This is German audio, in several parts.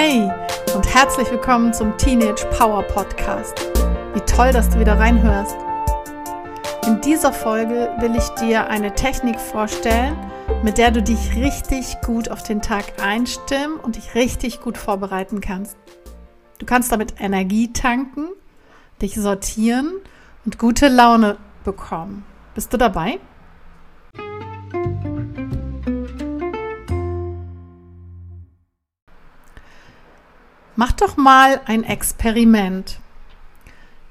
Hey und herzlich willkommen zum Teenage Power Podcast. Wie toll, dass du wieder reinhörst. In dieser Folge will ich dir eine Technik vorstellen, mit der du dich richtig gut auf den Tag einstimmen und dich richtig gut vorbereiten kannst. Du kannst damit Energie tanken, dich sortieren und gute Laune bekommen. Bist du dabei? Mach doch mal ein Experiment.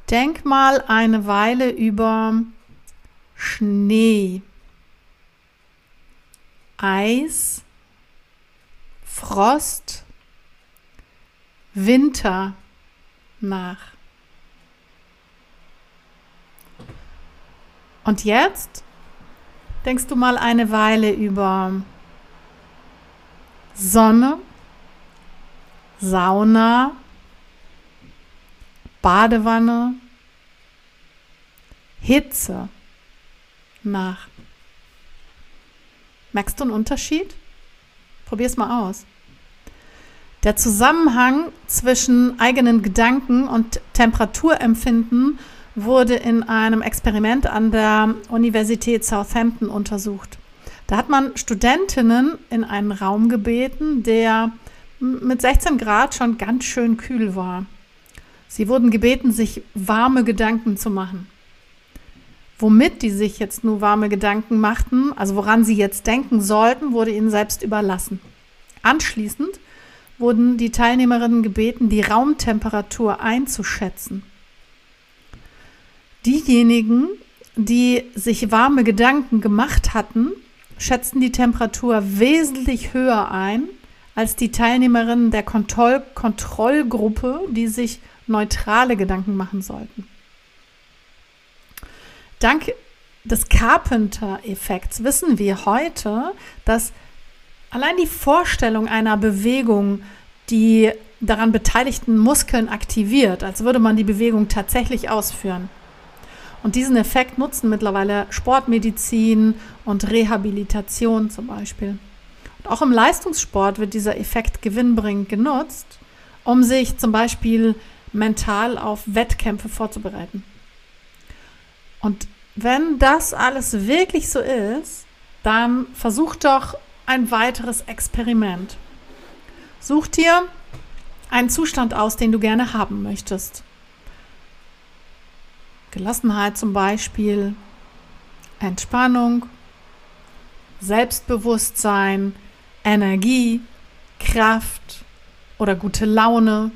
Denk mal eine Weile über Schnee, Eis, Frost, Winter nach. Und jetzt denkst du mal eine Weile über Sonne, Sauna, Badewanne, Hitze nach. Merkst du einen Unterschied? Probier es mal aus. Der Zusammenhang zwischen eigenen Gedanken und Temperaturempfinden wurde in einem Experiment an der Universität Southampton untersucht. Da hat man Studentinnen in einen Raum gebeten, der mit 16 Grad schon ganz schön kühl war. Sie wurden gebeten, sich warme Gedanken zu machen. Womit die sich jetzt nur warme Gedanken machten, also woran sie jetzt denken sollten, wurde ihnen selbst überlassen. Anschließend wurden die Teilnehmerinnen gebeten, die Raumtemperatur einzuschätzen. Diejenigen, die sich warme Gedanken gemacht hatten, schätzten die Temperatur wesentlich höher ein als die Teilnehmerinnen der Kontroll Kontrollgruppe, die sich neutrale Gedanken machen sollten. Dank des Carpenter-Effekts wissen wir heute, dass allein die Vorstellung einer Bewegung die daran beteiligten Muskeln aktiviert, als würde man die Bewegung tatsächlich ausführen. Und diesen Effekt nutzen mittlerweile Sportmedizin und Rehabilitation zum Beispiel. Auch im Leistungssport wird dieser Effekt gewinnbringend genutzt, um sich zum Beispiel mental auf Wettkämpfe vorzubereiten. Und wenn das alles wirklich so ist, dann versuch doch ein weiteres Experiment. Such dir einen Zustand aus, den du gerne haben möchtest. Gelassenheit zum Beispiel, Entspannung, Selbstbewusstsein, Energie, Kraft oder gute Laune.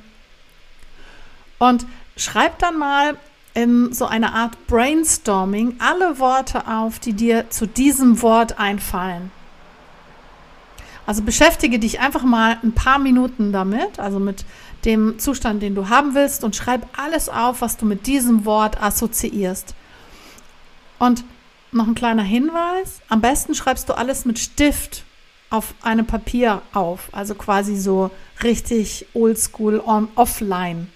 Und schreib dann mal in so einer Art Brainstorming alle Worte auf, die dir zu diesem Wort einfallen. Also beschäftige dich einfach mal ein paar Minuten damit, also mit dem Zustand, den du haben willst, und schreib alles auf, was du mit diesem Wort assoziierst. Und noch ein kleiner Hinweis: Am besten schreibst du alles mit Stift auf einem Papier auf, also quasi so richtig oldschool on offline.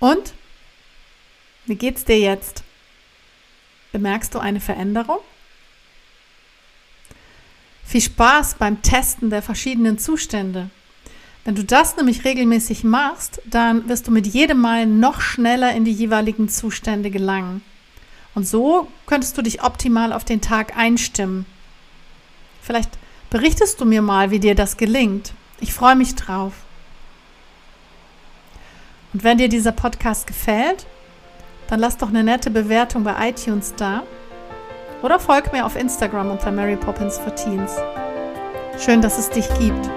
Und wie geht's dir jetzt? Bemerkst du eine Veränderung? Viel Spaß beim Testen der verschiedenen Zustände. Wenn du das nämlich regelmäßig machst, dann wirst du mit jedem Mal noch schneller in die jeweiligen Zustände gelangen. Und so könntest du dich optimal auf den Tag einstimmen. Vielleicht berichtest du mir mal, wie dir das gelingt. Ich freue mich drauf. Und wenn dir dieser Podcast gefällt, dann lass doch eine nette Bewertung bei iTunes da oder folg mir auf Instagram unter Mary Poppins for Teens. Schön, dass es dich gibt.